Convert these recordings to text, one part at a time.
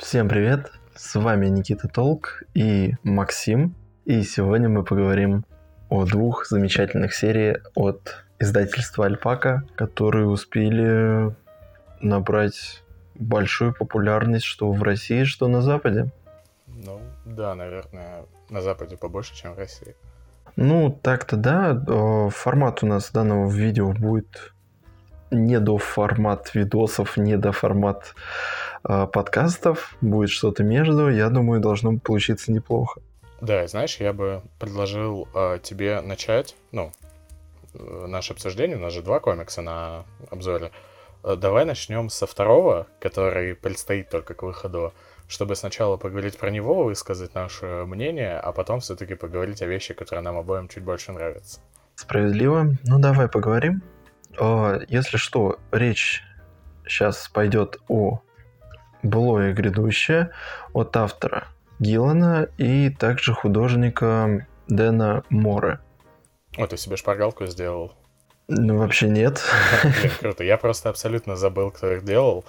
Всем привет! С вами Никита Толк и Максим. И сегодня мы поговорим о двух замечательных сериях от издательства Альпака, которые успели набрать большую популярность что в России, что на Западе. Ну, да, наверное, на Западе побольше, чем в России. Ну, так-то да. Формат у нас данного видео будет не до формат видосов, не до формат э, подкастов. Будет что-то между. Я думаю, должно получиться неплохо. Да, знаешь, я бы предложил э, тебе начать, ну, э, наше обсуждение. У нас же два комикса на обзоре. Э, давай начнем со второго, который предстоит только к выходу, чтобы сначала поговорить про него, высказать наше мнение, а потом все-таки поговорить о вещи, которые нам обоим чуть больше нравятся. Справедливо. Ну, давай поговорим. Если что, речь сейчас пойдет о былое грядущее от автора Гиллана и также художника Дэна Море. О, ты себе шпаргалку сделал? Ну, вообще нет. Блин, круто. Я просто абсолютно забыл, кто их делал.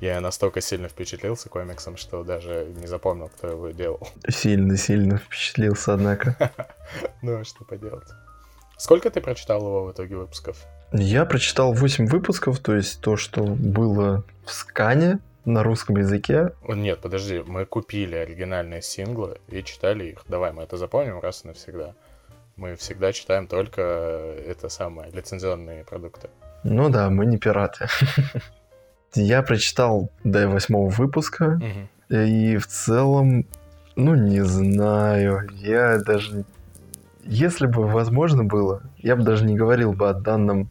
Я настолько сильно впечатлился комиксом, что даже не запомнил, кто его делал. Сильно-сильно впечатлился, однако. Ну, а что поделать. Сколько ты прочитал его в итоге выпусков? Я прочитал 8 выпусков, то есть то, что было в скане на русском языке. Нет, подожди, мы купили оригинальные синглы и читали их. Давай, мы это запомним раз и навсегда. Мы всегда читаем только это самое, лицензионные продукты. Ну да, мы не пираты. Я прочитал до восьмого выпуска, и в целом, ну не знаю, я даже если бы возможно было, я бы даже не говорил бы о данном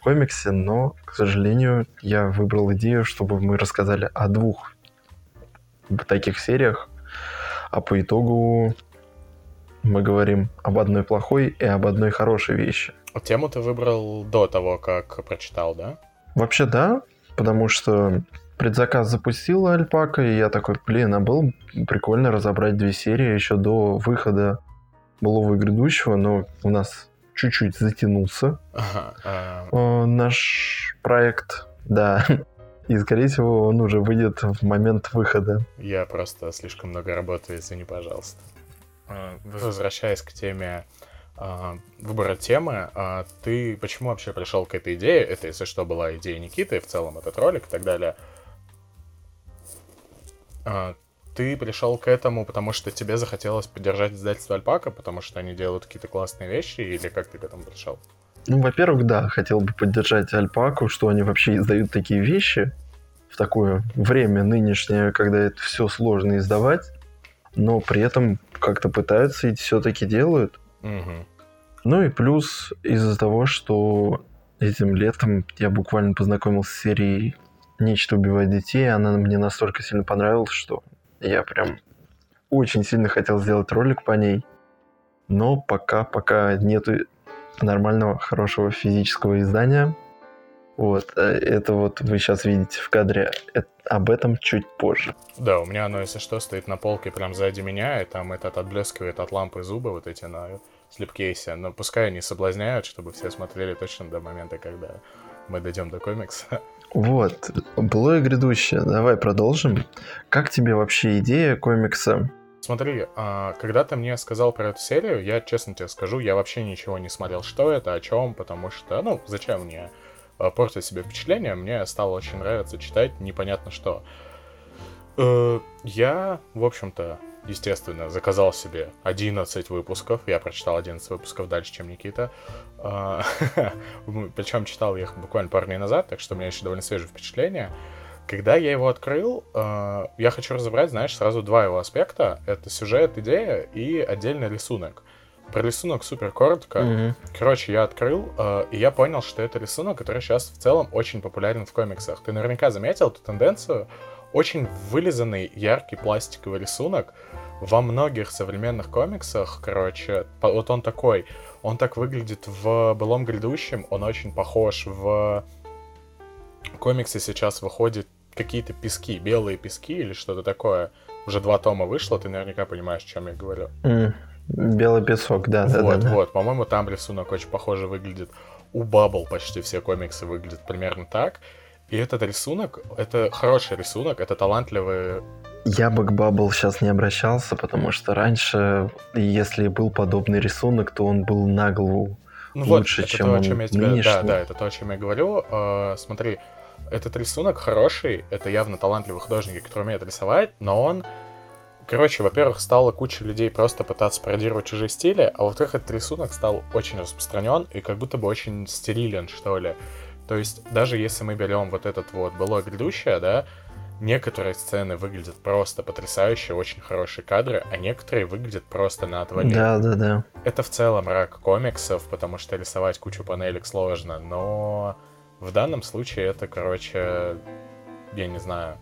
комиксе, но, к сожалению, я выбрал идею, чтобы мы рассказали о двух таких сериях, а по итогу мы говорим об одной плохой и об одной хорошей вещи. Тему ты выбрал до того, как прочитал, да? Вообще да, потому что предзаказ запустила Альпака, и я такой, блин, а было прикольно разобрать две серии еще до выхода былого и грядущего, но у нас чуть-чуть затянулся ага, а... наш проект, да. И, скорее всего, он уже выйдет в момент выхода. Я просто слишком много работаю, извини, пожалуйста. А, возвращаясь к теме а, выбора темы, ты почему вообще пришел к этой идее? Это, если что, была идея Никиты, в целом этот ролик и так далее ты пришел к этому, потому что тебе захотелось поддержать издательство Альпака, потому что они делают какие-то классные вещи, или как ты к этому пришел? Ну, во-первых, да, хотел бы поддержать Альпаку, что они вообще издают такие вещи в такое время нынешнее, когда это все сложно издавать, но при этом как-то пытаются и все-таки делают. Угу. Ну и плюс из-за того, что этим летом я буквально познакомился с серией «Нечто убивает детей», она мне настолько сильно понравилась, что я прям очень сильно хотел сделать ролик по ней, но пока, пока нету нормального, хорошего физического издания. Вот, э, это вот вы сейчас видите в кадре, это, об этом чуть позже. Да, у меня оно, если что, стоит на полке прям сзади меня, и там этот отблескивает от лампы зубы вот эти на слепкейсе, но пускай они соблазняют, чтобы все смотрели точно до момента, когда мы дойдем до комикса. Вот, было и грядущее. Давай продолжим. Как тебе вообще идея комикса? Смотри, а, когда ты мне сказал про эту серию, я честно тебе скажу, я вообще ничего не смотрел, что это, о чем, потому что, ну, зачем мне а, портить себе впечатление, мне стало очень нравиться читать непонятно что. Э, я, в общем-то, естественно, заказал себе 11 выпусков. Я прочитал 11 выпусков дальше, чем Никита. А, Причем читал я их буквально пару дней назад, так что у меня еще довольно свежее впечатление. Когда я его открыл, а, я хочу разобрать, знаешь, сразу два его аспекта. Это сюжет, идея и отдельный рисунок. Про рисунок супер коротко. Mm-hmm. Короче, я открыл, э, и я понял, что это рисунок, который сейчас в целом очень популярен в комиксах. Ты наверняка заметил эту тенденцию. Очень вылизанный, яркий пластиковый рисунок, во многих современных комиксах, короче, вот он такой, он так выглядит в «Былом грядущем», он очень похож в комиксы сейчас выходят какие-то пески, белые пески или что-то такое. Уже два тома вышло, ты наверняка понимаешь, о чем я говорю. Mm, белый песок, да, да, вот, да. Вот, по-моему, там рисунок очень похоже выглядит. У Баббл почти все комиксы выглядят примерно так. И этот рисунок, это хороший рисунок, это талантливые Я бы к Баббл сейчас не обращался, потому что раньше, если был подобный рисунок, то он был на голову ну лучше, вот, это чем то, о он чем я тебе... нынешний. Да, да, это то, о чем я говорю. Э, смотри, этот рисунок хороший, это явно талантливый художник, который умеет рисовать, но он Короче, во-первых, стала куча людей просто пытаться пародировать чужие стили, а во-вторых, этот рисунок стал очень распространен и как будто бы очень стерилен, что ли. То есть, даже если мы берем вот этот вот былое грядущее, да, некоторые сцены выглядят просто потрясающе, очень хорошие кадры, а некоторые выглядят просто на отвале. Да, да, да. Это в целом рак комиксов, потому что рисовать кучу панелек сложно, но в данном случае это, короче, я не знаю,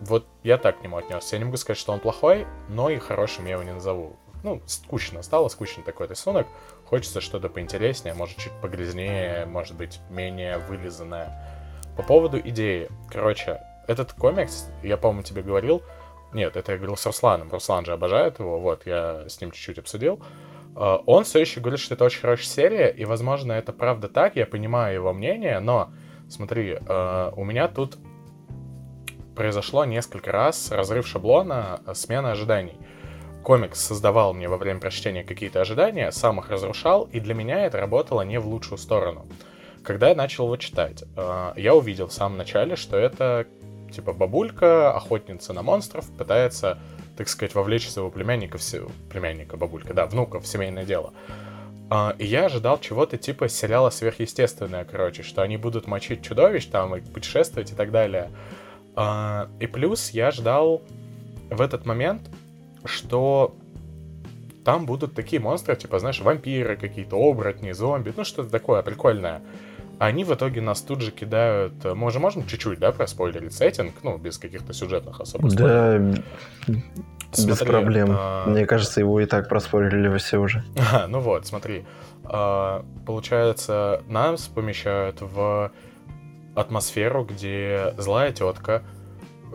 вот я так к нему отнесся. Я не могу сказать, что он плохой, но и хорошим я его не назову. Ну, скучно стало, скучно такой рисунок. Хочется что-то поинтереснее, может, чуть погрязнее, может быть, менее вылизанное. По поводу идеи. Короче, этот комикс, я, по-моему, тебе говорил, нет, это я говорил с Русланом. Руслан же обожает его, вот, я с ним чуть-чуть обсудил. А, он все еще говорит, что это очень хорошая серия, и, возможно, это правда так, я понимаю его мнение, но, смотри, а, у меня тут произошло несколько раз разрыв шаблона, э, смена ожиданий. Комикс создавал мне во время прочтения какие-то ожидания, сам их разрушал, и для меня это работало не в лучшую сторону. Когда я начал его читать, э, я увидел в самом начале, что это типа бабулька, охотница на монстров, пытается, так сказать, вовлечь своего племянника, в племянника, бабулька, да, внука в семейное дело. Uh, и я ожидал чего-то типа сериала сверхъестественное, короче, что они будут мочить чудовищ там и путешествовать и так далее. А, и плюс я ждал в этот момент, что там будут такие монстры, типа, знаешь, вампиры какие-то, оборотни, зомби, ну что-то такое прикольное. Они в итоге нас тут же кидают... Мы уже можем чуть-чуть, да, проспойлерить сеттинг, ну, без каких-то сюжетных особых Да, Смотри, без проблем. А... Мне кажется, его и так проспорили все уже. А, ну вот, смотри. А, получается, нас помещают в атмосферу, где злая тетка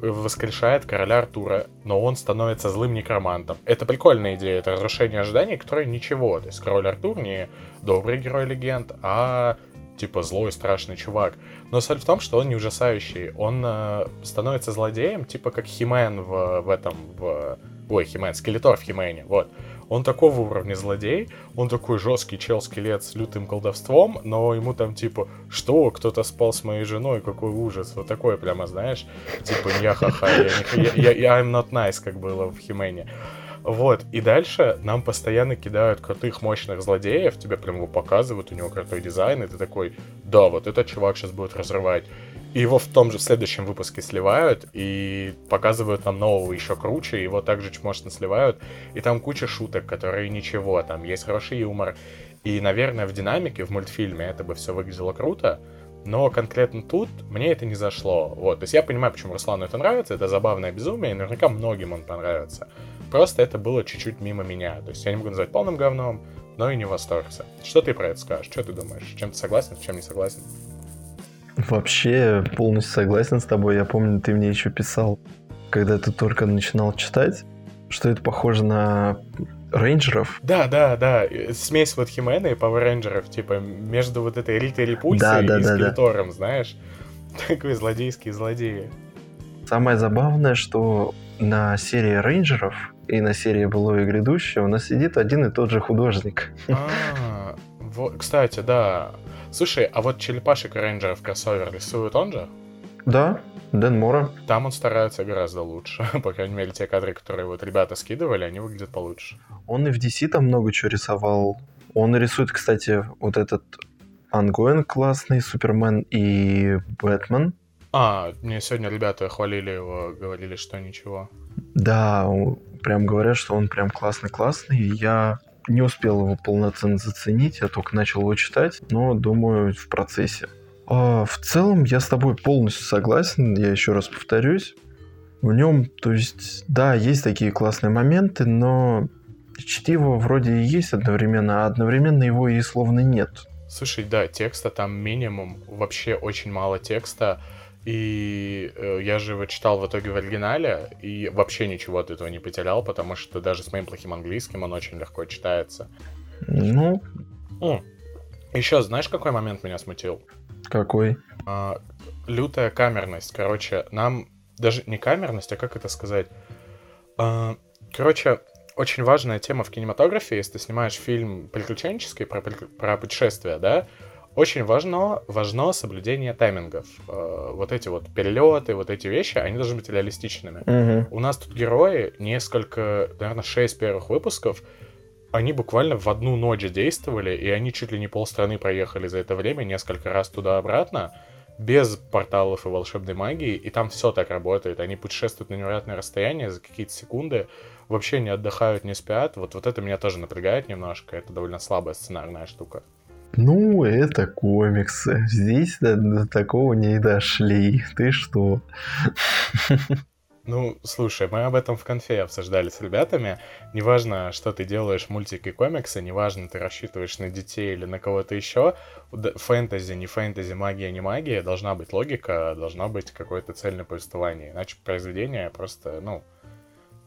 воскрешает короля Артура, но он становится злым некромантом. Это прикольная идея, это разрушение ожиданий, которое ничего. То есть король Артур не добрый герой легенд, а типа злой страшный чувак. Но суть в том, что он не ужасающий. Он э, становится злодеем, типа как Химен в, в этом, в... Ой, Химен, Скелетор в Химене, вот. Он такого уровня злодей, он такой жесткий чел-скелет с лютым колдовством, но ему там типа, что, кто-то спал с моей женой, какой ужас, вот такое прямо, знаешь, типа, я ха-ха, я, я, я, I'm not nice, как было в Химене. Вот, и дальше нам постоянно кидают крутых, мощных злодеев, тебе прям его показывают, у него крутой дизайн, и ты такой, да, вот этот чувак сейчас будет разрывать. И его в том же следующем выпуске сливают и показывают нам нового еще круче, его также мощно сливают. И там куча шуток, которые ничего, там есть хороший юмор. И, наверное, в динамике, в мультфильме это бы все выглядело круто, но конкретно тут мне это не зашло. Вот, то есть я понимаю, почему Руслану это нравится, это забавное безумие, и наверняка многим он понравится. Просто это было чуть-чуть мимо меня. То есть я не могу назвать полным говном, но и не восторгся. Что ты про это скажешь? Что ты думаешь? Чем ты согласен, с чем не согласен? Вообще полностью согласен с тобой. Я помню, ты мне еще писал, когда ты только начинал читать, что это похоже на рейнджеров. Да, да, да. Смесь вот Химена и Power Рейнджеров, типа, между вот этой Ритой Репульсией да, да, и да, Скелетором, да. знаешь? Такой злодейский злодеи. Самое забавное, что на серии рейнджеров и на серии «Былое и грядущее» у нас сидит один и тот же художник. А, вот, кстати, да. Слушай, а вот черепашек рейнджеров кроссовер рисует он же? Да, Дэн Мора. Там он старается гораздо лучше. По крайней мере, те кадры, которые вот ребята скидывали, они выглядят получше. Он и в DC там много чего рисовал. Он рисует, кстати, вот этот Ангоин классный, Супермен и Бэтмен. А, мне сегодня ребята хвалили его, говорили, что ничего. Да, прям говорят, что он прям классный-классный. Я не успел его полноценно заценить, я только начал его читать, но думаю в процессе. А, в целом я с тобой полностью согласен, я еще раз повторюсь. В нем, то есть, да, есть такие классные моменты, но чтиво вроде и есть одновременно, а одновременно его и словно нет. Слушай, да, текста там минимум, вообще очень мало текста. И э, я же его читал в итоге в оригинале, и вообще ничего от этого не потерял, потому что даже с моим плохим английским он очень легко читается. Ну. Еще знаешь, какой момент меня смутил? Какой? А, лютая камерность. Короче, нам даже не камерность, а как это сказать? А, короче, очень важная тема в кинематографе, если ты снимаешь фильм приключенческий про, про путешествия, да, очень важно, важно соблюдение таймингов. Э, вот эти вот перелеты, вот эти вещи, они должны быть реалистичными. Мгм. У нас тут герои, несколько, наверное, шесть первых выпусков, они буквально в одну ночь действовали, и они чуть ли не полстраны проехали за это время, несколько раз туда-обратно, без порталов и волшебной магии, и там все так работает. Они путешествуют на невероятное расстояние за какие-то секунды, вообще не отдыхают, не спят. Вот, вот это меня тоже напрягает немножко, это довольно слабая сценарная штука. Ну, это комиксы. Здесь до, до такого не дошли. Ты что? Ну, слушай, мы об этом в конфе обсуждали с ребятами. Неважно, что ты делаешь, мультики, комиксы, неважно, ты рассчитываешь на детей или на кого-то еще. Фэнтези, не фэнтези, магия, не магия. Должна быть логика, должно быть какое-то цельное повествование. Иначе произведение просто, ну,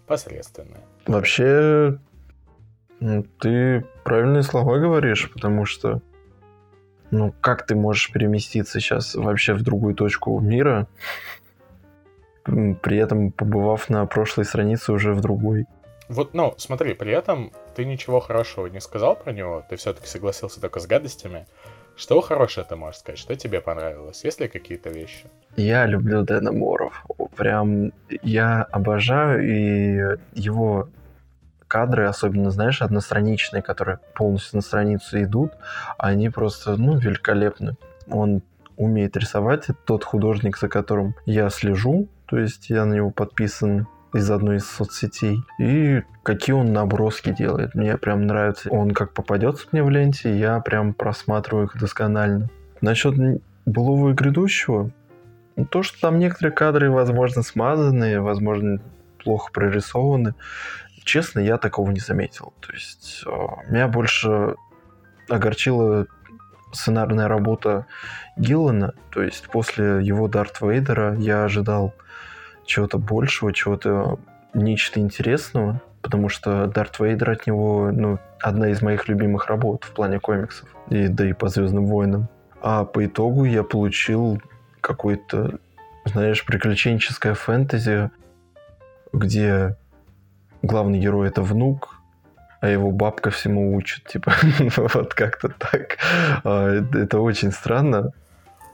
посредственное. Вообще, ты правильные слова говоришь, потому что, ну, как ты можешь переместиться сейчас вообще в другую точку мира, при этом побывав на прошлой странице уже в другой? Вот, ну, смотри, при этом ты ничего хорошего не сказал про него, ты все-таки согласился только с гадостями. Что хорошее ты можешь сказать? Что тебе понравилось? Есть ли какие-то вещи? Я люблю Дэна Моров. Прям я обожаю и его кадры, особенно, знаешь, одностраничные, которые полностью на страницу идут, они просто, ну, великолепны. Он умеет рисовать, это тот художник, за которым я слежу, то есть я на него подписан из одной из соцсетей. И какие он наброски делает. Мне прям нравится. Он как попадется мне в ленте, я прям просматриваю их досконально. Насчет былого и грядущего, ну, то, что там некоторые кадры, возможно, смазанные, возможно, плохо прорисованы, честно, я такого не заметил. То есть э, меня больше огорчила сценарная работа Гиллана. То есть после его Дарт Вейдера я ожидал чего-то большего, чего-то нечто интересного, потому что Дарт Вейдер от него, ну, одна из моих любимых работ в плане комиксов, и, да и по Звездным войнам. А по итогу я получил какой-то, знаешь, приключенческое фэнтези, где главный герой это внук, а его бабка всему учит, типа, вот как-то так. А, Это очень странно.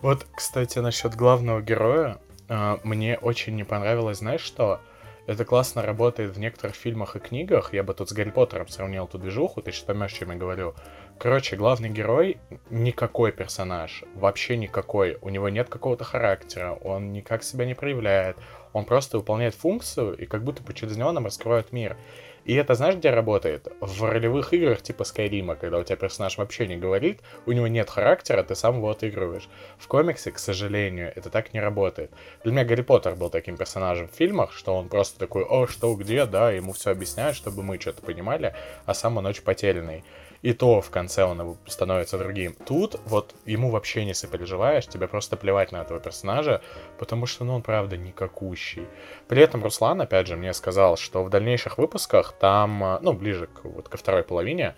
Вот, кстати, насчет главного героя, а, мне очень не понравилось, знаешь что? Это классно работает в некоторых фильмах и книгах. Я бы тут с Гарри Поттером сравнил эту движуху, ты что поймешь, чем я говорю. Короче, главный герой никакой персонаж, вообще никакой. У него нет какого-то характера, он никак себя не проявляет. Он просто выполняет функцию, и как будто бы через него нам раскроют мир. И это знаешь, где работает? В ролевых играх типа Скайрима, когда у тебя персонаж вообще не говорит, у него нет характера, ты сам его отыгрываешь. В комиксе, к сожалению, это так не работает. Для меня Гарри Поттер был таким персонажем в фильмах, что он просто такой, о, что, где, да, ему все объясняют, чтобы мы что-то понимали, а сам он очень потерянный. И то в конце он становится другим. Тут вот ему вообще не сопереживаешь, тебе просто плевать на этого персонажа, потому что, ну, он правда никакущий. При этом Руслан, опять же, мне сказал, что в дальнейших выпусках там, э, ну, ближе к, вот, ко второй половине,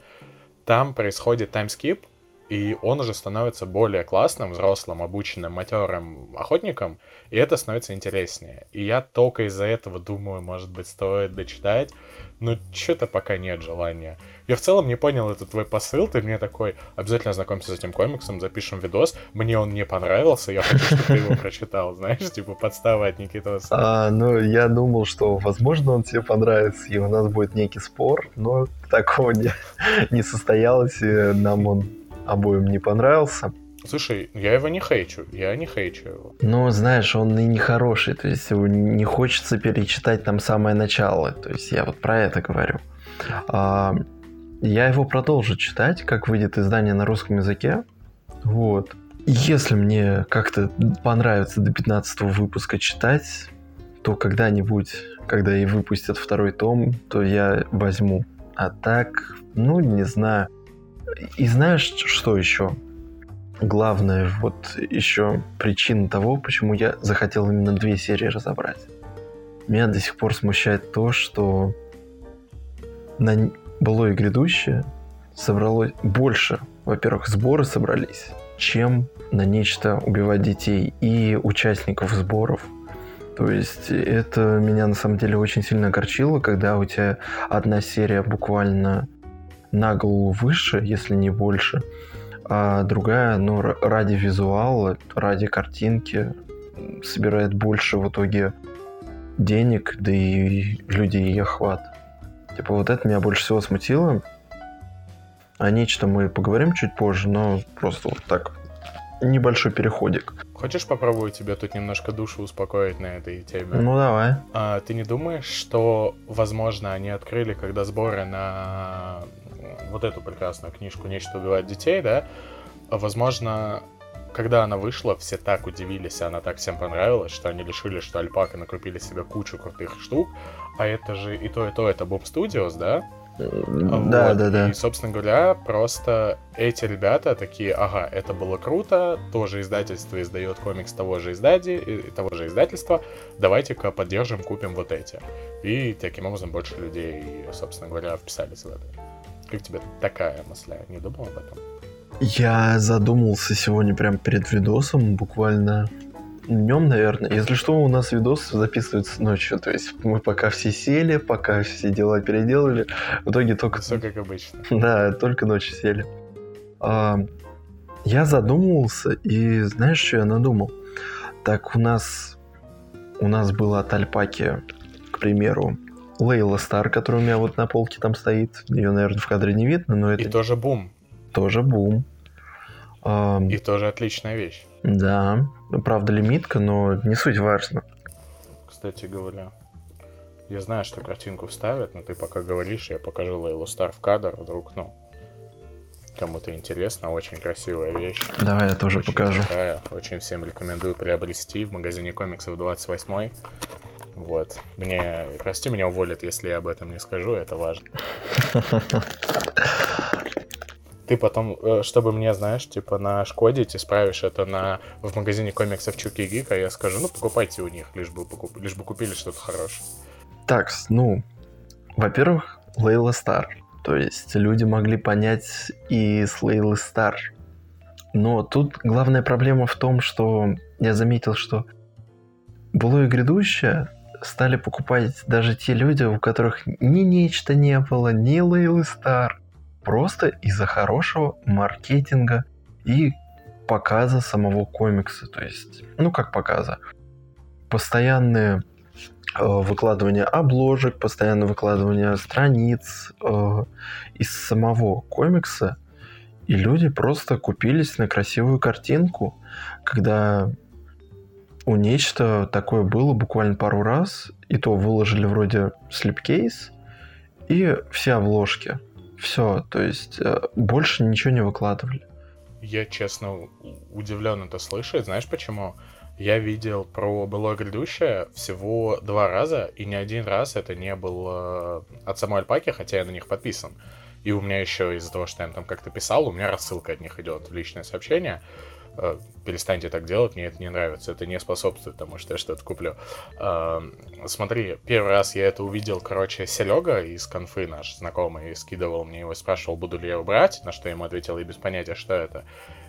там происходит таймскип, и он уже становится более классным, взрослым, обученным, матерым охотником, и это становится интереснее. И я только из-за этого думаю, может быть, стоит дочитать, но что-то пока нет желания. Я в целом не понял этот твой посыл, ты мне такой, обязательно ознакомься с этим комиксом, запишем видос, мне он не понравился, я хочу, чтобы ты его прочитал, знаешь, типа подстава от Никитоса. А, ну, я думал, что, возможно, он тебе понравится, и у нас будет некий спор, но такого не, не состоялось, и нам он обоим не понравился. Слушай, я его не хейчу, я не хейчу его. Но, знаешь, он и не хороший, то есть его не хочется перечитать там самое начало, то есть я вот про это говорю. А, я его продолжу читать, как выйдет издание на русском языке. Вот. Если мне как-то понравится до 15 выпуска читать, то когда-нибудь, когда и выпустят второй том, то я возьму. А так, ну, не знаю. И знаешь, что еще? Главное, вот еще причина того, почему я захотел именно две серии разобрать. Меня до сих пор смущает то, что на былое и грядущее собралось больше, во-первых, сборы собрались, чем на нечто убивать детей и участников сборов. То есть это меня на самом деле очень сильно огорчило, когда у тебя одна серия буквально на голову выше, если не больше, а другая, ну, ради визуала, ради картинки собирает больше в итоге денег, да и людей ее хват. Типа вот это меня больше всего смутило. О нечто мы поговорим чуть позже, но просто вот так небольшой переходик. Хочешь попробую тебе тут немножко душу успокоить на этой теме? Ну давай. А, ты не думаешь, что, возможно, они открыли, когда сборы на вот эту прекрасную книжку «Нечто убивает детей», да? Возможно, когда она вышла, все так удивились, она так всем понравилась, что они решили, что Альпака накупили себе кучу крутых штук, а это же и то, и то, это Boom Studios, да? Да, вот. да, да. И, собственно говоря, просто эти ребята такие, ага, это было круто, тоже издательство издает комикс того же, издади, того же издательства, давайте-ка поддержим, купим вот эти. И таким образом больше людей, собственно говоря, вписались в это. Как тебе такая мысль? Не думал об этом? Я задумался сегодня прям перед видосом, буквально днем, наверное. Если что, у нас видос записывается ночью. То есть мы пока все сели, пока все дела переделали. В итоге только... Все как обычно. Да, только ночью сели. А, я задумывался, и знаешь, что я надумал? Так у нас... У нас было от Альпаки, к примеру, Лейла Стар, которая у меня вот на полке там стоит. Ее, наверное, в кадре не видно, но это... И тоже бум. Тоже бум. А... И тоже отличная вещь. Да, правда лимитка, но не суть важно. Кстати говоря, я знаю, что картинку вставят, но ты пока говоришь, я покажу Лейлу Стар в кадр, вдруг, ну, кому-то интересно, очень красивая вещь. Давай я тоже очень покажу. Такая, очень всем рекомендую приобрести в магазине комиксов 28 вот. Мне, прости, меня уволят, если я об этом не скажу, это важно. ты потом, э, чтобы мне, знаешь, типа на Шкоде ты справишь это на, в магазине комиксов Чуки Гик, а я скажу, ну, покупайте у них, лишь бы, покуп, лишь бы купили что-то хорошее. Так, ну, во-первых, Лейла Стар. То есть люди могли понять и с Лейлы Стар. Но тут главная проблема в том, что я заметил, что было и грядущее стали покупать даже те люди, у которых ни нечто не было, ни Лейлы Стар, Просто из-за хорошего маркетинга и показа самого комикса. То есть, ну как показа? Постоянные э, выкладывание обложек, постоянное выкладывание страниц э, из самого комикса. И люди просто купились на красивую картинку, когда у нечто такое было буквально пару раз, и то выложили вроде слепкейс и все обложки. Все, то есть э, больше ничего не выкладывали. Я, честно, удивлен это слышать. Знаешь почему? Я видел про былое грядущее всего два раза, и ни один раз это не был э, от самой Альпаки, хотя я на них подписан. И у меня еще из-за того, что я там как-то писал, у меня рассылка от них идет личное сообщение. Э, перестаньте так делать, мне это не нравится, это не способствует тому, что я что-то куплю. Э, смотри, первый раз я это увидел, короче, Серега из конфы наш знакомый скидывал мне его, спрашивал, буду ли я его брать, на что я ему ответил, и без понятия, что это.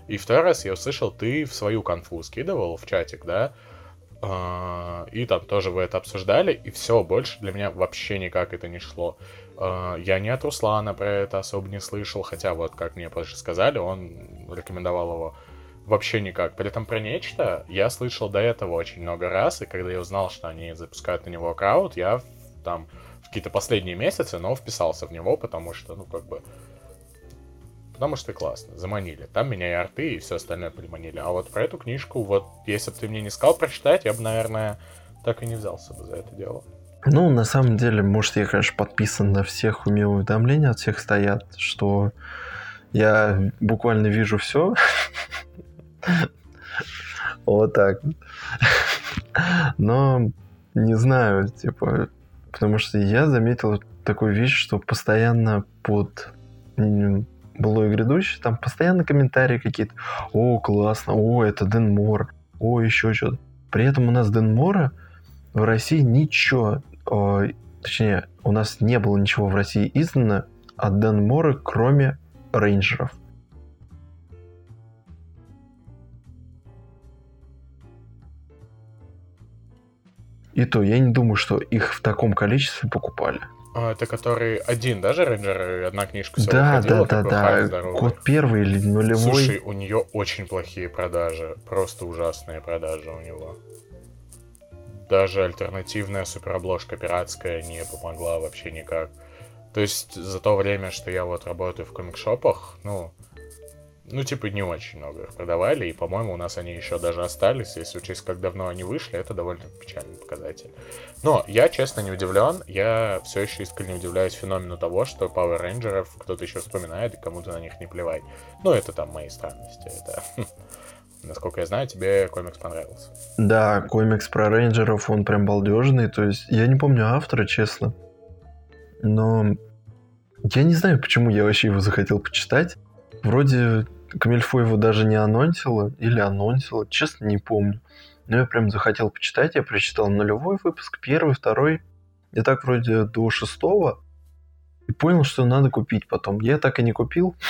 И второй раз я услышал, ты в свою конфу скидывал в чатик, да, э, и там тоже вы это обсуждали, и все, больше для меня вообще никак это не шло. Я не от Руслана про это особо не слышал, хотя вот, как мне позже сказали, он рекомендовал его вообще никак. При этом про нечто я слышал до этого очень много раз, и когда я узнал, что они запускают на него аккаунт, я там в какие-то последние месяцы, но вписался в него, потому что, ну, как бы, потому что классно, заманили. Там меня и арты, и все остальное приманили. А вот про эту книжку, вот, если бы ты мне не сказал прочитать, я бы, наверное, так и не взялся бы за это дело. Ну, на самом деле, может, я, конечно, подписан на всех, у меня уведомления от всех стоят, что я буквально вижу все, Вот так. Но не знаю, типа, потому что я заметил такую вещь, что постоянно под было и грядущее, там постоянно комментарии какие-то. О, классно, о, это Дэн Мор, о, еще что-то. При этом у нас Дэн Мора в России ничего, о, точнее, у нас не было ничего в России издано от Дэн Мора, кроме рейнджеров. И то, я не думаю, что их в таком количестве покупали. А, это который один, даже рейнджер, одна книжка Да, выходила, да, да, да. здоровый. Год первый или нулевой. Слушай, у нее очень плохие продажи. Просто ужасные продажи у него. Даже альтернативная суперобложка пиратская не помогла вообще никак. То есть за то время, что я вот работаю в комикшопах, ну, ну, типа, не очень много их продавали, и, по-моему, у нас они еще даже остались, если учесть, как давно они вышли, это довольно печальный показатель. Но я, честно, не удивлен, я все еще искренне удивляюсь феномену того, что Power Rangers кто-то еще вспоминает, и кому-то на них не плевать. Ну, это там мои странности, это... Насколько я знаю, тебе комикс понравился. Да, комикс про рейнджеров, он прям балдежный. То есть, я не помню автора, честно. Но я не знаю, почему я вообще его захотел почитать. Вроде Камильфо его даже не анонсила или анонсила, честно не помню. Но я прям захотел почитать, я прочитал нулевой выпуск, первый, второй. И так вроде до шестого. И понял, что надо купить потом. Я так и не купил.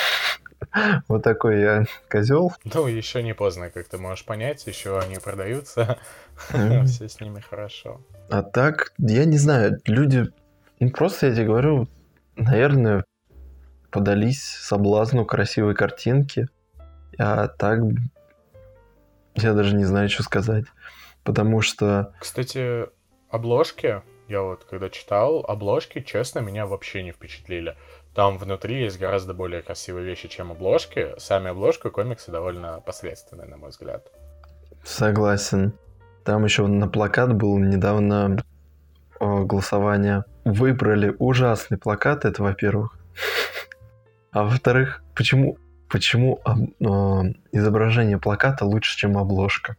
Вот такой я козел. Ну, еще не поздно, как ты можешь понять, еще они продаются, все с ними хорошо. А так, я не знаю, люди, ну просто я тебе говорю, наверное, подались соблазну красивой картинки, а так я даже не знаю, что сказать. Потому что, Кстати, обложки, я вот когда читал, обложки, честно, меня вообще не впечатлили. Там внутри есть гораздо более красивые вещи, чем обложки. Сами обложки комиксы довольно посредственные, на мой взгляд. согласен, там еще на плакат был недавно э, голосование. Выбрали ужасный плакат, это во-первых. А во-вторых, почему, почему э, изображение плаката лучше, чем обложка?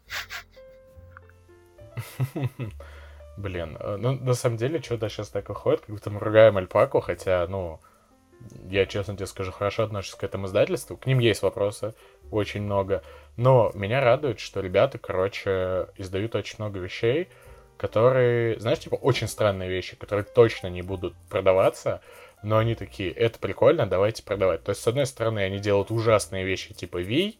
Блин, э, ну, на самом деле, что-то сейчас так выходит, как будто мы ругаем Альпаку, хотя, ну, я честно тебе скажу, хорошо отношусь к этому издательству. К ним есть вопросы, очень много. Но меня радует, что ребята, короче, издают очень много вещей, которые, знаешь, типа, очень странные вещи, которые точно не будут продаваться, но они такие, это прикольно, давайте продавать. То есть, с одной стороны, они делают ужасные вещи, типа Ви,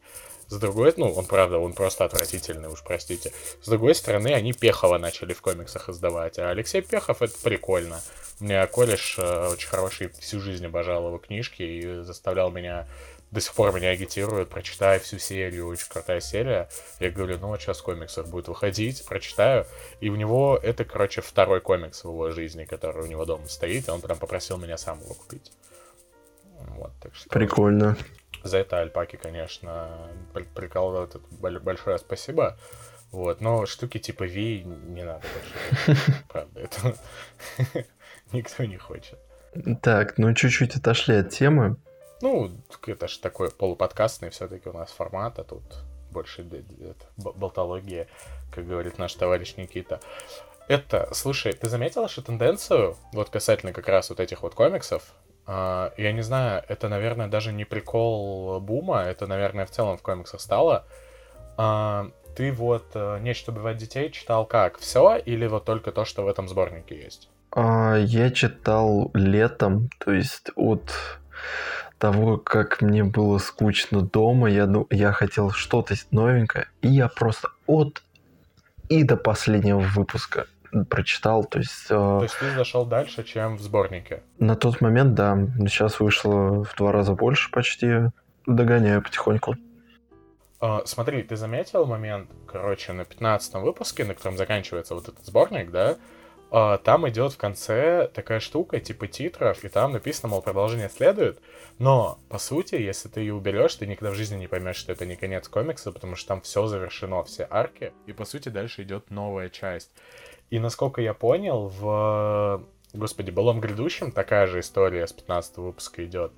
с другой, ну, он правда, он просто отвратительный, уж простите. С другой стороны, они Пехова начали в комиксах издавать, а Алексей Пехов это прикольно. У меня кореш э, очень хороший, всю жизнь обожал его книжки и заставлял меня, до сих пор меня агитирует, прочитай всю серию, очень крутая серия. Я говорю, ну вот сейчас в комиксах будет выходить, прочитаю. И у него это, короче, второй комикс в его жизни, который у него дома стоит, и он прям попросил меня сам его купить. Вот, так что... Прикольно. За это Альпаки, конечно, при- прикол этот боль- большое спасибо. Вот, но штуки типа Ви не надо больше. Правда, это никто не хочет. Так, ну чуть-чуть отошли от темы. Ну, это же такой полуподкастный все-таки у нас формат, а тут больше болтология, как говорит наш товарищ Никита. Это, слушай, ты заметил что тенденцию, вот касательно как раз вот этих вот комиксов, а, я не знаю, это, наверное, даже не прикол бума, это, наверное, в целом в комиксах стало. А, ты вот э, «Нечто убивать детей» читал как? Все или вот только то, что в этом сборнике есть? А, я читал летом, то есть от того, как мне было скучно дома, я, ду- я хотел что-то новенькое, и я просто от и до последнего выпуска прочитал, то есть, э, То есть ты зашел дальше, чем в сборнике? на тот момент, да, сейчас вышло в два раза больше почти, догоняю потихоньку. А, смотри, ты заметил момент, короче, на 15 выпуске, на котором заканчивается вот этот сборник, да? А, там идет в конце такая штука, типа титров, и там написано, мол, продолжение следует. Но, по сути, если ты ее уберешь, ты никогда в жизни не поймешь, что это не конец комикса, потому что там все завершено, все арки. И, по сути, дальше идет новая часть. И, насколько я понял, в... Господи, «Былом грядущем» такая же история с 15 выпуска идет.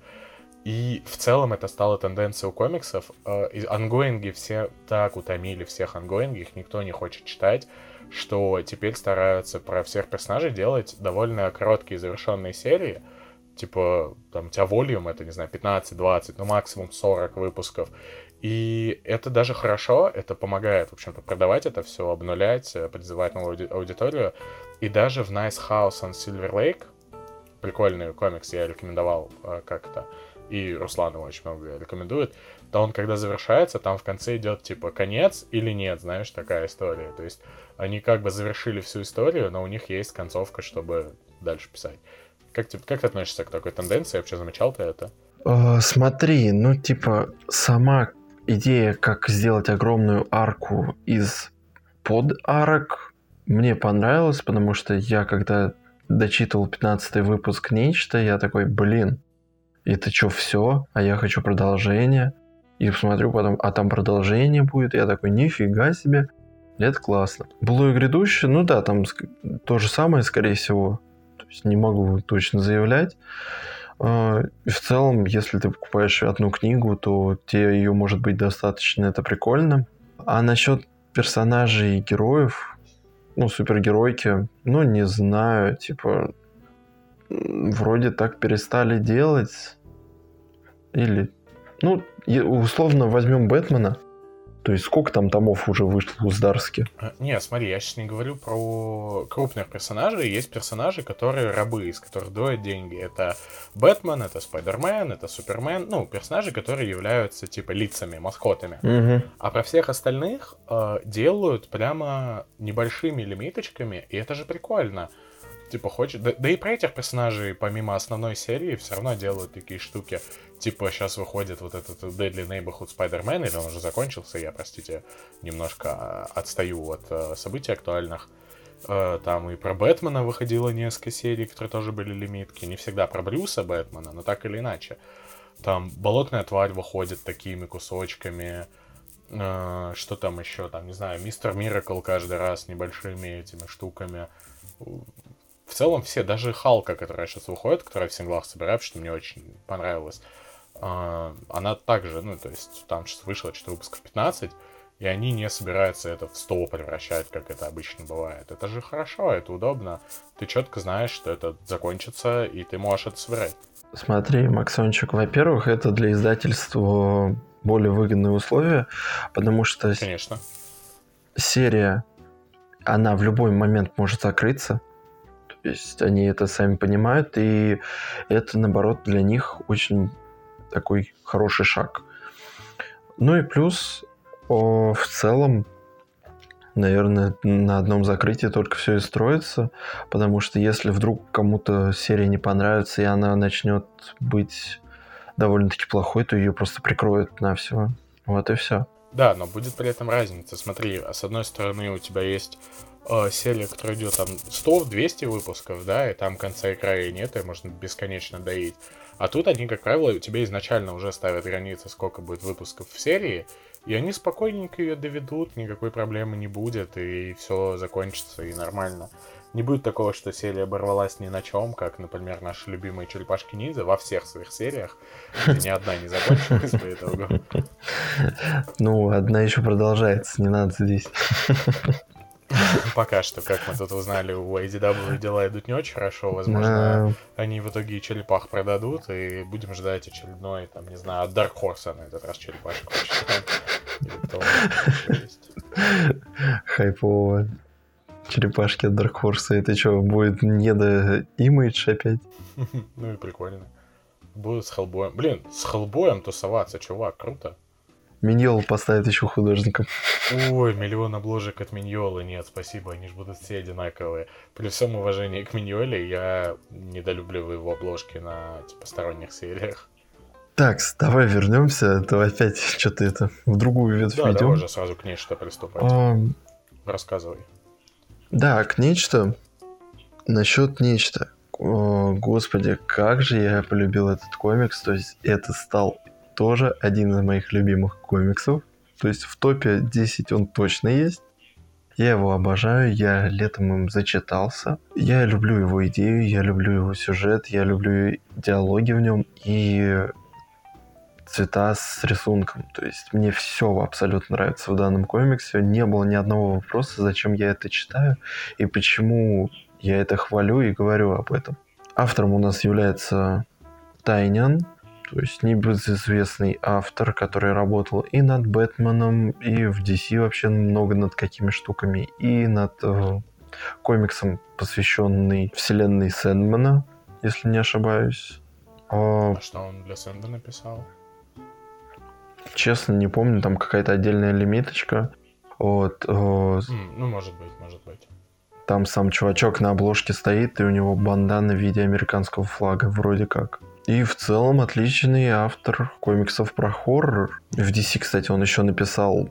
И в целом это стало тенденцией у комиксов. И ангоинги все так утомили всех ангоинги, их никто не хочет читать, что теперь стараются про всех персонажей делать довольно короткие завершенные серии. Типа, там, у тебя волюм, это, не знаю, 15-20, ну, максимум 40 выпусков. И это даже хорошо, это помогает, в общем-то, продавать это все, обнулять, э, призывать новую ауди- аудиторию. И даже в Nice House on Silver Lake, прикольный комикс, я рекомендовал э, как-то, и Руслан его очень много рекомендует, то он, когда завершается, там в конце идет, типа, конец или нет, знаешь, такая история. То есть они как бы завершили всю историю, но у них есть концовка, чтобы дальше писать. Как, типа, как ты относишься к такой тенденции? Вообще замечал ты это? Uh, смотри, ну, типа, сама идея, как сделать огромную арку из под арок, мне понравилась, потому что я, когда дочитывал 15 выпуск Нечто, я такой, блин, это что, все? А я хочу продолжение. И посмотрю потом, а там продолжение будет. Я такой, нифига себе. Это классно. Было и грядущее, ну да, там то же самое, скорее всего. То есть не могу точно заявлять. А, и в целом, если ты покупаешь одну книгу, то тебе ее может быть достаточно, это прикольно. А насчет персонажей и героев, ну, супергеройки, ну, не знаю, типа, вроде так перестали делать. Или, ну, условно возьмем Бэтмена. То есть сколько там томов уже вышло у Здарски? А, не, смотри, я сейчас не говорю про крупных персонажей. Есть персонажи, которые рабы, из которых доят деньги. Это Бэтмен, это Спайдермен, это Супермен. Ну, персонажи, которые являются типа лицами, маскотами. Угу. А про всех остальных э, делают прямо небольшими лимиточками, и это же прикольно типа, хочет... Да, да и про этих персонажей, помимо основной серии, все равно делают такие штуки. Типа, сейчас выходит вот этот Deadly Neighborhood Spider-Man, или он уже закончился, я, простите, немножко а, отстаю от uh, событий актуальных. Uh, там и про Бэтмена выходило несколько серий, которые тоже были лимитки. Не всегда про Брюса Бэтмена, но так или иначе. Там болотная тварь выходит такими кусочками. Uh, что там еще? Там, не знаю, Мистер Миракл каждый раз небольшими этими штуками в целом все, даже Халка, которая сейчас выходит, которая в синглах собирает, что мне очень понравилось, а, она также, ну, то есть там сейчас вышло что-то выпусков 15, и они не собираются это в 100 превращать, как это обычно бывает. Это же хорошо, это удобно. Ты четко знаешь, что это закончится, и ты можешь это собирать. Смотри, Максончик, во-первых, это для издательства более выгодные условия, потому что Конечно. серия, она в любой момент может закрыться, то есть они это сами понимают, и это, наоборот, для них очень такой хороший шаг. Ну и плюс, о, в целом, наверное, на одном закрытии только все и строится, потому что если вдруг кому-то серия не понравится, и она начнет быть довольно-таки плохой, то ее просто прикроют на все. Вот и все. Да, но будет при этом разница. Смотри, с одной стороны у тебя есть э, серия, которая идет там 100-200 выпусков, да, и там конца и края нет, и можно бесконечно доить. А тут они, как правило, у тебя изначально уже ставят границы, сколько будет выпусков в серии, и они спокойненько ее доведут, никакой проблемы не будет, и все закончится, и нормально. Не будет такого, что серия оборвалась ни на чем, как, например, наши любимые черепашки ниндзя во всех своих сериях, ни одна не закончилась по итогу. Ну, одна еще продолжается, не надо здесь. Пока что, как мы тут узнали, у IDW дела идут не очень хорошо. Возможно, они в итоге черепах продадут, и будем ждать очередной, там, не знаю, от Dark Horse на этот раз черепашку. Хайпово. Черепашки от Dark Horse. Это что, будет не до имидж опять? Ну и прикольно. Будут с Хеллбоем. Блин, с Хеллбоем тусоваться, чувак, круто. Миньол поставит еще художником. Ой, миллион обложек от Миньола. Нет, спасибо, они же будут все одинаковые. При всем уважении к Миньоле, я недолюбливаю его обложки на типа сторонних сериях. Так, давай вернемся, а то опять что-то это в другую ветвь да, идем. давай же сразу к нечто приступать. А... Рассказывай. Да, к нечто. Насчет нечто. О, господи, как же я полюбил этот комикс. То есть это стал тоже один из моих любимых комиксов. То есть в топе 10 он точно есть. Я его обожаю, я летом им зачитался. Я люблю его идею, я люблю его сюжет, я люблю диалоги в нем и цвета с рисунком. То есть мне все абсолютно нравится в данном комиксе. Не было ни одного вопроса, зачем я это читаю и почему я это хвалю и говорю об этом. Автором у нас является Тайнян, то есть небезызвестный автор, который работал и над Бэтменом, и в DC вообще много над какими штуками, и над э, комиксом, посвященный вселенной Сэндмана, если не ошибаюсь. А, А что он для Сэнда написал? честно, не помню, там какая-то отдельная лимиточка. Вот, э, ну, может быть, может быть. там сам чувачок на обложке стоит, и у него бандана в виде американского флага, вроде как. И в целом отличный автор комиксов про хоррор. В DC, кстати, он еще написал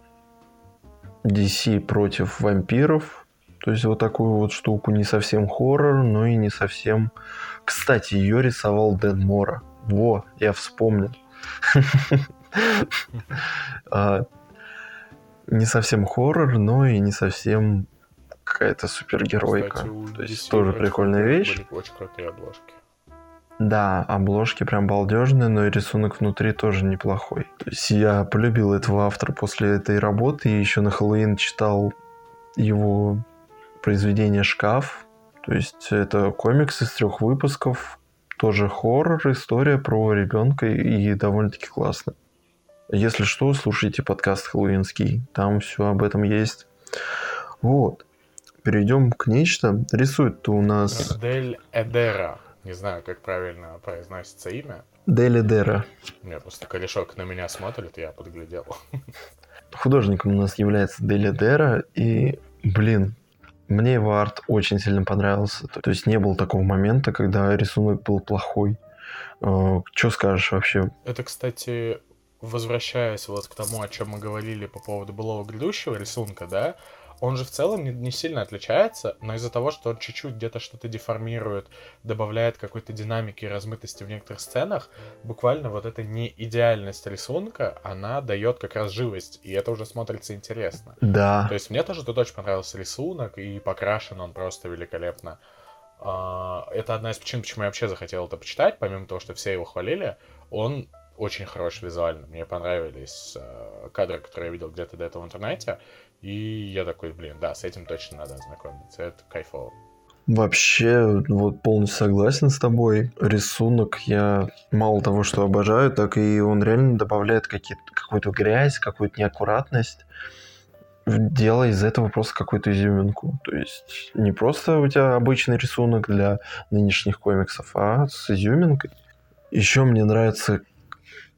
DC против вампиров. То есть вот такую вот штуку. Не совсем хоррор, но и не совсем... Кстати, ее рисовал Дэн Мора. Во, я вспомнил. А, Не совсем хоррор, но и не совсем какая-то супергеройка. То есть тоже прикольная вещь. очень крутые обложки. Да, обложки прям балдежные, но и рисунок внутри тоже неплохой. То есть я полюбил этого автора после этой работы и еще на Хэллоуин читал его произведение «Шкаф». То есть это комикс из трех выпусков, тоже хоррор, история про ребенка и довольно-таки классно. Если что, слушайте подкаст «Хэллоуинский», там все об этом есть. Вот. Перейдем к нечто. Рисует-то у нас Дель Эдера. Не знаю, как правильно произносится имя. Дели Дера. У меня просто корешок на меня смотрит, я подглядел. Художником у нас является Дели Дера, и, блин, мне его арт очень сильно понравился. То есть не было такого момента, когда рисунок был плохой. Что скажешь вообще? Это, кстати, возвращаясь вот к тому, о чем мы говорили по поводу былого грядущего рисунка, да, он же в целом не, не сильно отличается, но из-за того, что он чуть-чуть где-то что-то деформирует, добавляет какой-то динамики и размытости в некоторых сценах, буквально вот эта не идеальность рисунка, она дает как раз живость, и это уже смотрится интересно. Да, То есть мне тоже тут очень понравился рисунок, и покрашен он просто великолепно. А, Это одна из причин, почему я вообще захотел это почитать, помимо того, что все его хвалили. Он очень хорош визуально. Мне понравились э, кадры, которые я видел где-то до этого в интернете. И я такой, блин, да, с этим точно надо ознакомиться. Это кайфово. вообще вот полностью согласен с тобой. Рисунок я мало того, что обожаю, так и он реально добавляет какую-то грязь, какую-то неаккуратность. Делая из этого просто какую-то изюминку. То есть не просто у тебя обычный рисунок для нынешних комиксов, а с изюминкой. Еще мне нравится,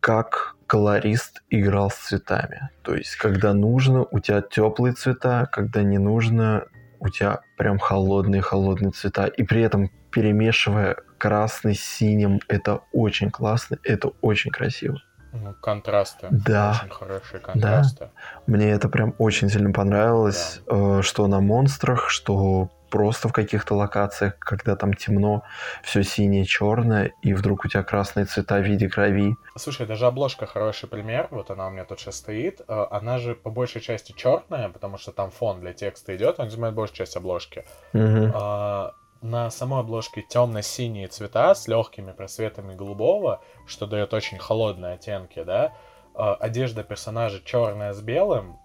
как колорист играл с цветами. То есть, когда нужно, у тебя теплые цвета, когда не нужно, у тебя прям холодные-холодные цвета. И при этом перемешивая красный с синим, это очень классно, это очень красиво. Ну, контрасты. Да. Очень хорошие контрасты. Мне это прям очень сильно понравилось, э, что на монстрах, что просто в каких-то локациях, когда там темно, все синее, черное, и вдруг у тебя красные цвета в виде крови. Слушай, даже обложка хороший пример. Вот она у меня тут сейчас стоит. Э, Она же по большей части черная, потому что там фон для текста идет, он занимает большую часть обложки. Мгм. А, на самой обложке темно-синие цвета с легкими просветами голубого, что дает очень холодные оттенки, да. А, одежда персонажа черная с белым,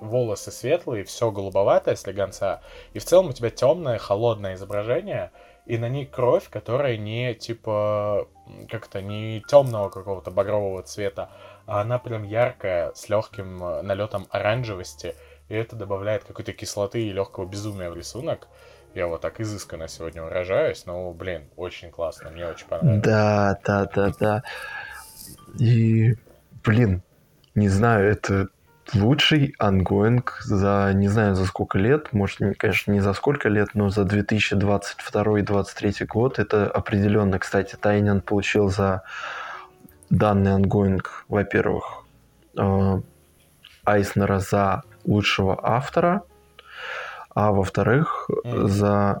волосы светлые, все голубоватое с слегонца. И в целом у тебя темное, холодное изображение, и на ней кровь, которая не типа как-то не темного какого-то багрового цвета, а она прям яркая, с легким налетом оранжевости, и это добавляет какой-то кислоты и легкого безумия в рисунок. Я вот так изысканно сегодня выражаюсь, но, блин, очень классно, мне очень понравилось. Да, да, да, да. И, блин, не знаю, это лучший ongoing за, не знаю, за сколько лет, может, не- конечно, не за сколько лет, но за 2022-2023 год это определенно, кстати, Тайнион получил за данный ongoing, во-первых, э, Айснера за лучшего автора, а во-вторых, Мгм. за...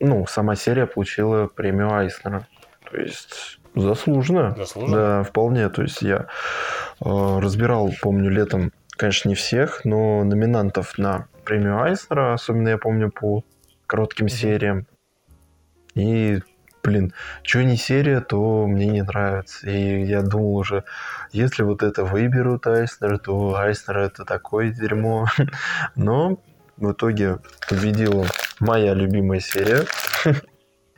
Ну, сама серия получила премию Айснера. То есть заслуженно. Заслуженно? Да, вполне. То есть я э, разбирал, помню, летом, конечно, не всех, но номинантов на премию Айснера, особенно я помню по коротким Мгм. сериям. И, блин, что не серия, то мне не нравится. И я думал уже, если вот это выберут Айснер, то Айснер это такое дерьмо. Но в итоге победила моя любимая серия.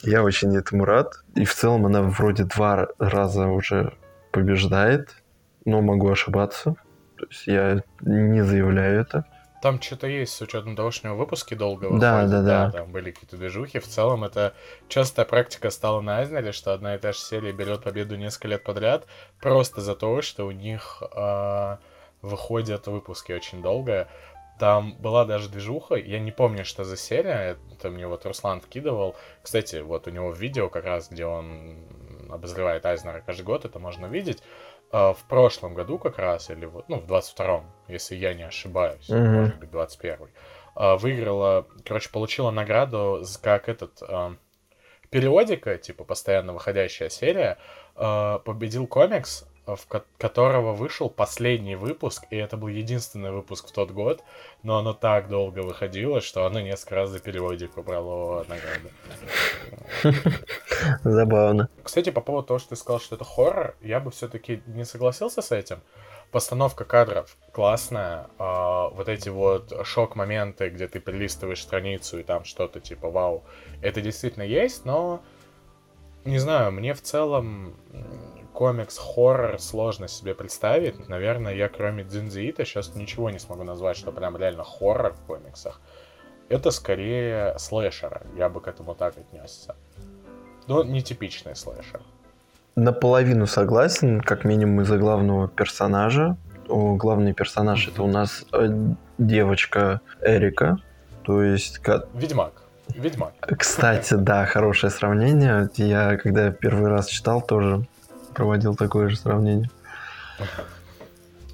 Я очень этому рад. И в целом она вроде два раза уже побеждает, но могу ошибаться. То есть я не заявляю это. Там что-то есть с учетом того, что у него выпуски долго выходят. Да, да, да. Там были какие-то движухи. В целом это частая практика стала на Айзнере, что одна и та же серия берет победу несколько лет подряд просто за то, что у них э, выходят выпуски очень долго. Там была даже движуха, я не помню, что за серия, это мне вот Руслан вкидывал. Кстати, вот у него видео как раз, где он обозревает Айзнера каждый год, это можно увидеть. А, в прошлом году как раз, или вот, ну, в 22-м, если я не ошибаюсь, mm-hmm. может быть, 21-й, а, выиграла, короче, получила награду как этот а, периодика, типа постоянно выходящая серия, победил комикс, в которого вышел последний выпуск, и это был единственный выпуск в тот год, но оно так долго выходило, что оно несколько раз за периодику брало награды. Забавно. Кстати, по поводу того, что ты сказал, что это хоррор, я бы все-таки не согласился с этим. Постановка кадров классная. А, вот эти вот шок-моменты, где ты перелистываешь страницу и там что-то типа вау, это действительно есть, но не знаю, мне в целом комикс-хоррор сложно себе представить. Наверное, я кроме Дзинзиита сейчас ничего не смогу назвать, что прям реально хоррор в комиксах. Это скорее слэшер, я бы к этому так отнесся. Но нетипичный слэшер. Наполовину согласен, как минимум из-за главного персонажа. О, главный персонаж это у нас э, девочка Эрика, то есть... Ведьмак. Ведьмак. Кстати, да, хорошее сравнение. Я когда первый раз читал, тоже проводил такое же сравнение.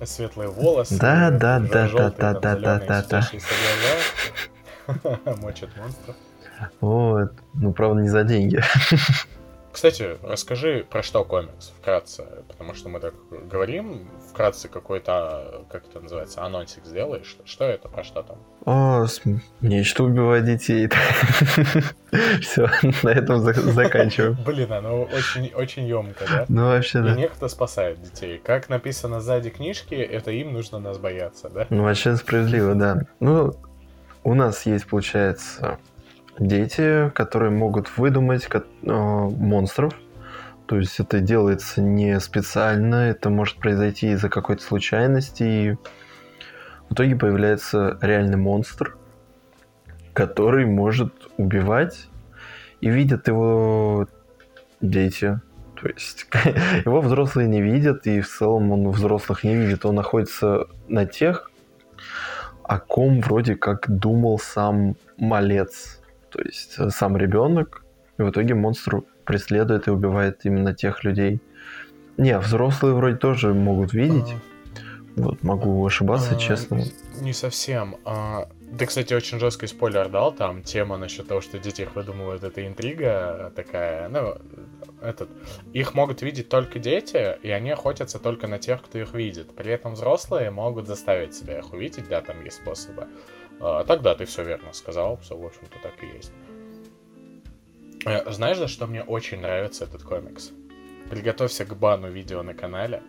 Светлые волосы. Да, да, да, да, да, да, да, да, да. Мочат монстров. Вот. Ну, правда, не за деньги. Кстати, расскажи, про что комикс вкратце, потому что мы так говорим, вкратце какой-то, как это называется, анонсик сделаешь. Что это, про что там? О, нечто убивать детей. Все, на этом заканчиваем. Блин, оно очень, очень емко, да? Ну, вообще, да. И некто спасает детей. Как написано сзади книжки, это им нужно нас бояться, да? Ну, вообще справедливо, да. Ну, у нас есть, получается, дети, которые могут выдумать э, монстров. То есть это делается не специально, это может произойти из-за какой-то случайности. И в итоге появляется реальный монстр, который может убивать. И видят его дети. То есть его взрослые не видят, и в целом он взрослых не видит. Он находится на тех, о ком вроде как думал сам малец. То есть э, сам ребенок, и в итоге монстр преследует и убивает именно тех людей. Не, взрослые вроде тоже могут видеть. А... Вот, могу ошибаться, а, честно. Не совсем. А, ты, кстати, очень жесткий спойлер дал. Там тема насчет того, что дети их выдумывают, это интрига такая. Ну, этот. Их могут видеть только дети, и они охотятся только на тех, кто их видит. При этом взрослые могут заставить себя их увидеть, да, там есть способы. А, тогда ты все верно сказал, все, в общем-то, так и есть. Э, знаешь, за что мне очень нравится этот комикс? Приготовься к бану видео на канале.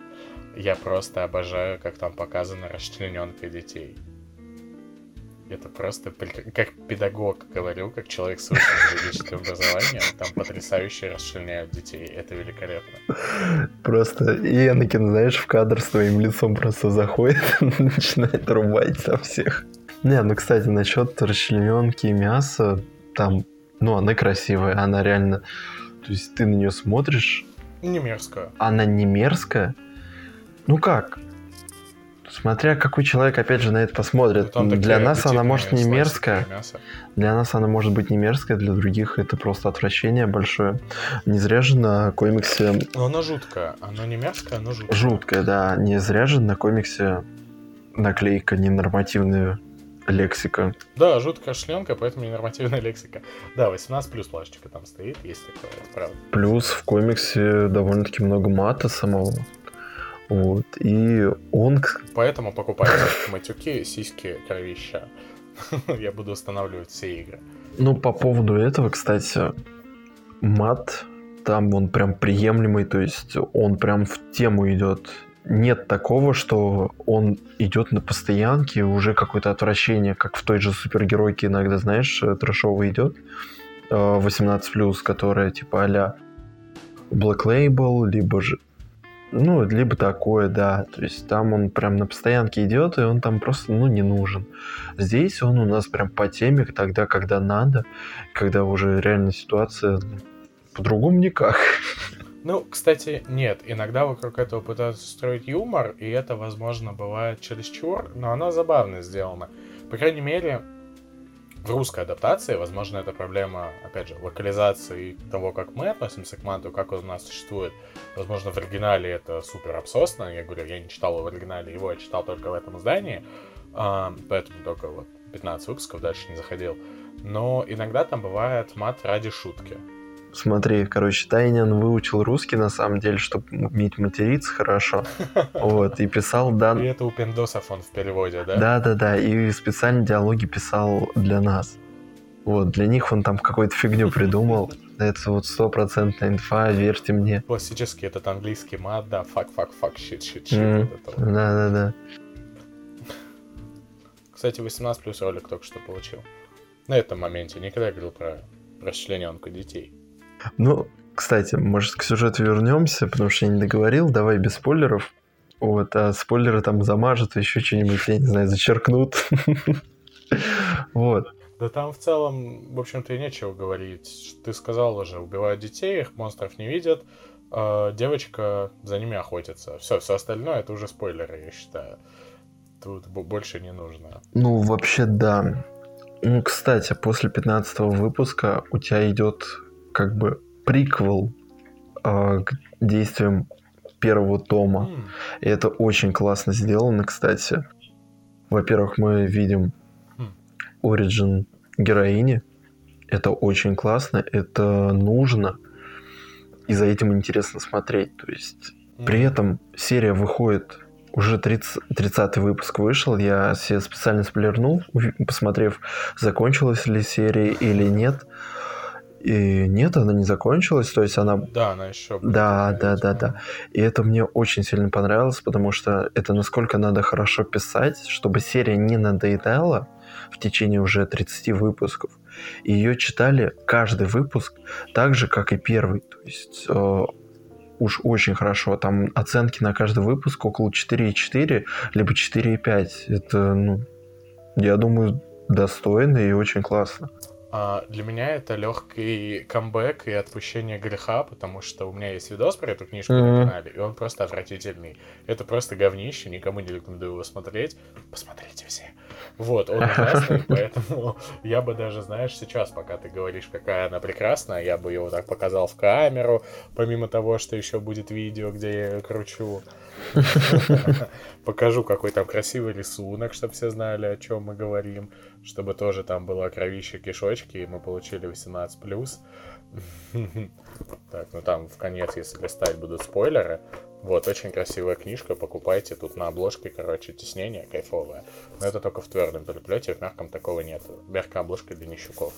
Я просто обожаю, как там показана расчлененка детей. Это просто как педагог говорю, как человек с высшим юридическим образованием, там потрясающе расчленяют детей. Это великолепно. Просто и Энакин, знаешь, в кадр своим лицом просто заходит начинает рубать со всех. Не, ну, кстати, насчет расчлененки и мяса, там, ну, она красивая, она реально... То есть ты на нее смотришь... Не мерзкая. Она не мерзкая? Ну как? Смотря какой человек, опять же, на это посмотрит. Ну, для нас она может не мерзкая. Для нас она может быть не мерзкая, для других это просто отвращение большое. Не зря же на комиксе... Но она жуткая. Она не мерзкая, но жуткая. Жуткая, да. Не зря же на комиксе наклейка ненормативная лексика. Да, жуткая шленка, поэтому ненормативная лексика. Да, 18 плюс плашечка там стоит, есть такое, это правда. Плюс в комиксе довольно-таки много мата самого. Вот, и он... Поэтому покупайте матюки, сиськи, кровища. Я буду устанавливать все игры. Ну, по поводу этого, кстати, мат, там он прям приемлемый, то есть он прям в тему идет нет такого, что он идет на постоянке, уже какое-то отвращение, как в той же супергеройке иногда, знаешь, трэшово идет. 18+, которая типа а-ля Black Label, либо же Ну, либо такое, да. То есть там он прям на постоянке идет, и он там просто, ну, не нужен. Здесь он у нас прям по теме тогда, когда надо, когда уже реально ситуация по-другому никак. Ну, кстати, нет. Иногда вокруг этого пытаются строить юмор, и это, возможно, бывает чересчур, но оно забавно сделано. По крайней мере, в русской адаптации, возможно, это проблема, опять же, локализации того, как мы относимся к манту, как он у нас существует. Возможно, в оригинале это супер обсосно. Я говорю, я не читал его в оригинале, его я читал только в этом издании. Поэтому только вот 15 выпусков дальше не заходил. Но иногда там бывает мат ради шутки. Смотри, короче, Тайнион выучил русский, на самом деле, чтобы уметь материться хорошо. Вот, и писал... Да... И это у пиндосов он в переводе, да? Да-да-да, и специально диалоги писал для нас. Вот, для них он там какую-то фигню придумал. Это вот стопроцентная инфа, верьте мне. Классический этот английский мат, да, fuck, fuck, fuck, shit, shit, shit. Да-да-да. Кстати, 18 плюс ролик только что получил. На этом моменте никогда говорил про расчлененку детей. Ну, кстати, может, к сюжету вернемся, потому что я не договорил. Давай без спойлеров. Вот, а спойлеры там замажут, еще что-нибудь, я не знаю, зачеркнут. Вот. Да там в целом, в общем-то, и нечего говорить. Ты сказал уже, убивают детей, их монстров не видят, а девочка за ними охотится. Все, все остальное это уже спойлеры, я считаю. Тут больше не нужно. Ну, вообще, да. Ну, кстати, после 15 выпуска у тебя идет как бы приквел э, к действиям первого тома. И это очень классно сделано, кстати. Во-первых, мы видим оригин героини. Это очень классно, это нужно. И за этим интересно смотреть. То есть при этом серия выходит уже 30, 30 выпуск вышел, я себе специально сплернул, посмотрев, закончилась ли серия или нет. И нет, она не закончилась, то есть она... Да, она еще... Да, да, да, да. И это мне очень сильно понравилось, потому что это насколько надо хорошо писать, чтобы серия не надоедала в течение уже 30 выпусков. И ее читали каждый выпуск так же, как и первый. То есть э, уж очень хорошо. Там оценки на каждый выпуск около 4,4, либо 4,5. Это, ну, я думаю, достойно и очень классно. А для меня это легкий камбэк и отпущение греха, потому что у меня есть видос про эту книжку mm-hmm. на канале, и он просто отвратительный. Это просто говнище, никому не рекомендую его смотреть. Посмотрите все. Вот, он ужасный, поэтому я бы даже, знаешь, сейчас, пока ты говоришь, какая она прекрасная, я бы вот так показал в камеру, помимо того, что еще будет видео, где я ее кручу. Покажу, какой там красивый рисунок, чтобы все знали, о чем мы говорим, чтобы тоже там было кровище кишочки, и мы получили 18+. Так, ну там в конец, если листать, будут спойлеры. Вот, очень красивая книжка, покупайте. Тут на обложке, короче, теснение кайфовое. Но это только в твердом переплете, в мягком такого нет. Мягкая обложка для нищуков.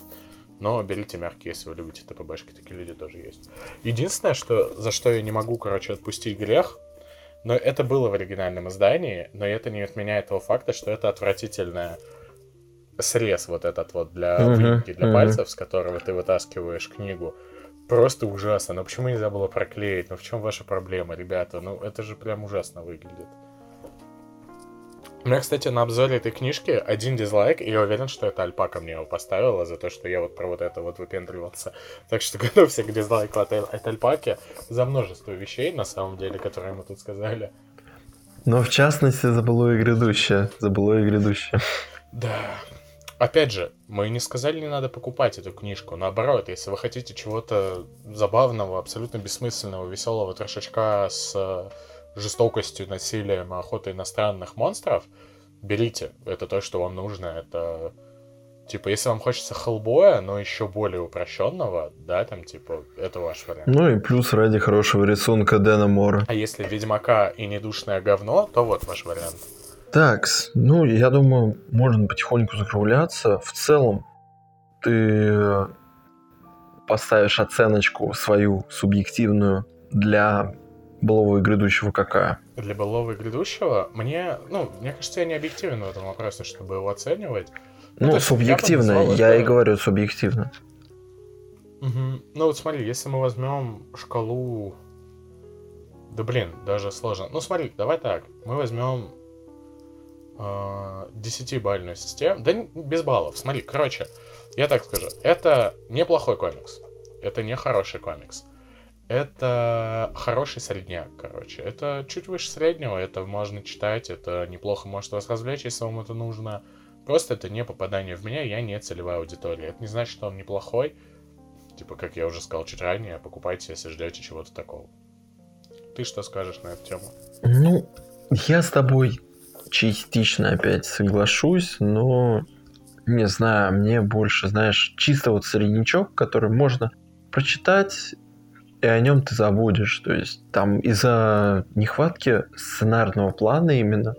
Но берите мягкие, если вы любите ТПБшки, такие люди тоже есть. Единственное, что, за что я не могу, короче, отпустить грех, но это было в оригинальном издании, но это не отменяет того факта, что это отвратительная срез вот этот вот для uh-huh, выемки для uh-huh. пальцев, с которого ты вытаскиваешь книгу. Просто ужасно. Но почему нельзя было проклеить? Ну в чем ваша проблема, ребята? Ну это же прям ужасно выглядит. У меня, кстати, на обзоре этой книжки один дизлайк, и я уверен, что это Альпака мне его поставила за то, что я вот про вот это вот выпендривался. Так что готовься к дизлайку от, от Альпаки за множество вещей, на самом деле, которые мы тут сказали. Но в частности, за былое грядущее. За былое грядущее. Да. Опять же, мы не сказали, не надо покупать эту книжку. Наоборот, если вы хотите чего-то забавного, абсолютно бессмысленного, веселого трошечка с жестокостью, насилием, охотой на странных монстров, берите. Это то, что вам нужно. Это Типа, если вам хочется хеллбоя, но еще более упрощенного, да, там, типа, это ваш вариант. Ну и плюс ради хорошего рисунка Дэна Мора. А если Ведьмака и недушное говно, то вот ваш вариант. Так, ну, я думаю, можно потихоньку закругляться. В целом, ты поставишь оценочку свою субъективную для былого и грядущего какая? Для былого и грядущего? Мне, ну, мне кажется, я не объективен в этом вопросе, чтобы его оценивать. Ну, ну субъективно, я, я это... и говорю субъективно. Угу. Ну вот смотри, если мы возьмем шкалу Да блин, даже сложно. Ну смотри, давай так. Мы возьмем э, десятибальную систему. Да без баллов. Смотри, короче, я так скажу. Это неплохой комикс. Это не хороший комикс. Это хороший средняк, короче. Это чуть выше среднего, это можно читать, это неплохо может вас развлечь, если вам это нужно. Просто это не попадание в меня, я не целевая аудитория. Это не значит, что он неплохой. Типа, как я уже сказал чуть ранее, покупайте, если ждете чего-то такого. Ты что скажешь на эту тему? Ну, я с тобой частично опять соглашусь, но не знаю, мне больше, знаешь, чисто вот среднячок, который можно прочитать, и о нем ты забудешь. То есть там из-за нехватки сценарного плана именно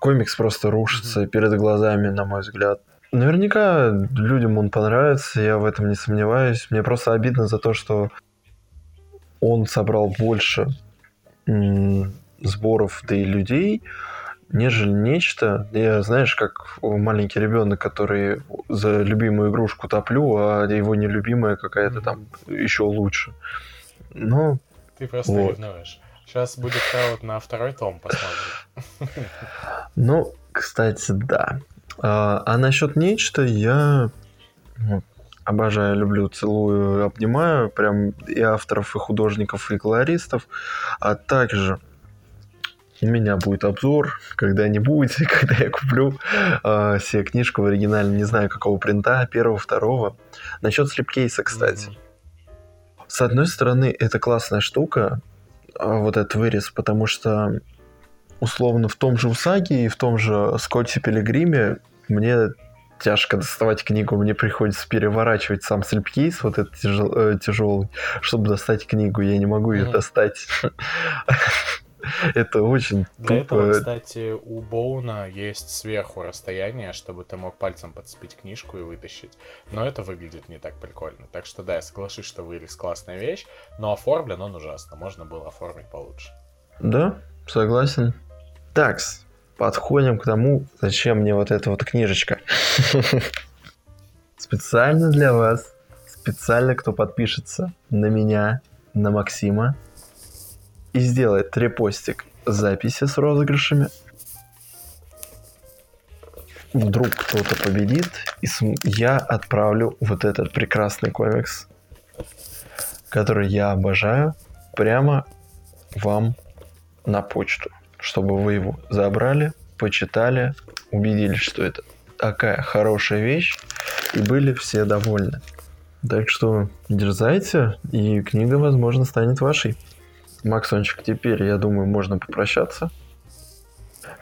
комикс просто рушится перед глазами, на мой взгляд. Наверняка людям он понравится, я в этом не сомневаюсь. Мне просто обидно за то, что он собрал больше сборов, да и людей, нежели нечто. Я, знаешь, как маленький ребенок, который за любимую игрушку топлю, а его нелюбимая какая-то там еще лучше. Ну, Ты просто вот. ревнуешь. Сейчас будет вот на второй том посмотрим. Ну, кстати, да. А, а насчет нечто я обожаю, люблю, целую, обнимаю прям и авторов, и художников, и колористов, а также у меня будет обзор когда-нибудь, когда я куплю э, себе книжку в оригинале, не знаю какого принта, первого, второго. Насчет слепкейса, кстати. Mm-hmm. С одной стороны, это классная штука, э, вот этот вырез, потому что условно в том же Усаге и в том же Скотте Пилигриме мне тяжко доставать книгу, мне приходится переворачивать сам слепкейс, вот этот тяжел, э, тяжелый, чтобы достать книгу, я не могу ее mm-hmm. достать. Это очень Для этого, кстати, у Боуна есть сверху расстояние, чтобы ты мог пальцем подцепить книжку и вытащить. Но это выглядит не так прикольно. Так что да, я соглашусь, что вырез классная вещь, но оформлен он ужасно. Можно было оформить получше. Да, согласен. Такс, подходим к тому, зачем мне вот эта вот книжечка. Специально для вас, специально кто подпишется на меня, на Максима, и сделает репостик записи с розыгрышами. Вдруг кто-то победит, и я отправлю вот этот прекрасный комикс, который я обожаю, прямо вам на почту, чтобы вы его забрали, почитали, убедились, что это такая хорошая вещь, и были все довольны. Так что дерзайте, и книга, возможно, станет вашей. Максончик, теперь, я думаю, можно попрощаться.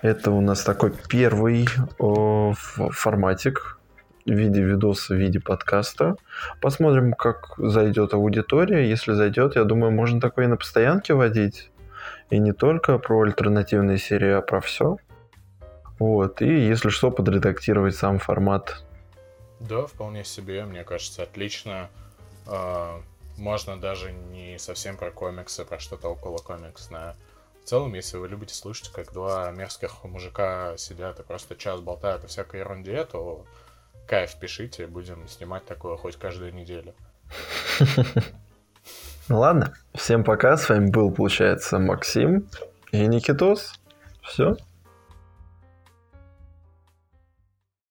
Это у нас такой первый о, форматик в виде видоса, в виде подкаста. Посмотрим, как зайдет аудитория. Если зайдет, я думаю, можно такое и на постоянке водить. И не только про альтернативные серии, а про все. Вот. И если что, подредактировать сам формат. Да, вполне себе, мне кажется, отлично. Можно даже не совсем про комиксы, про что-то около комиксное. В целом, если вы любите слушать, как два мерзких мужика сидят и просто час болтают о всякой ерунде, то кайф пишите, будем снимать такое хоть каждую неделю. Ну ладно, всем пока, с вами был, получается, Максим и Никитос. Все,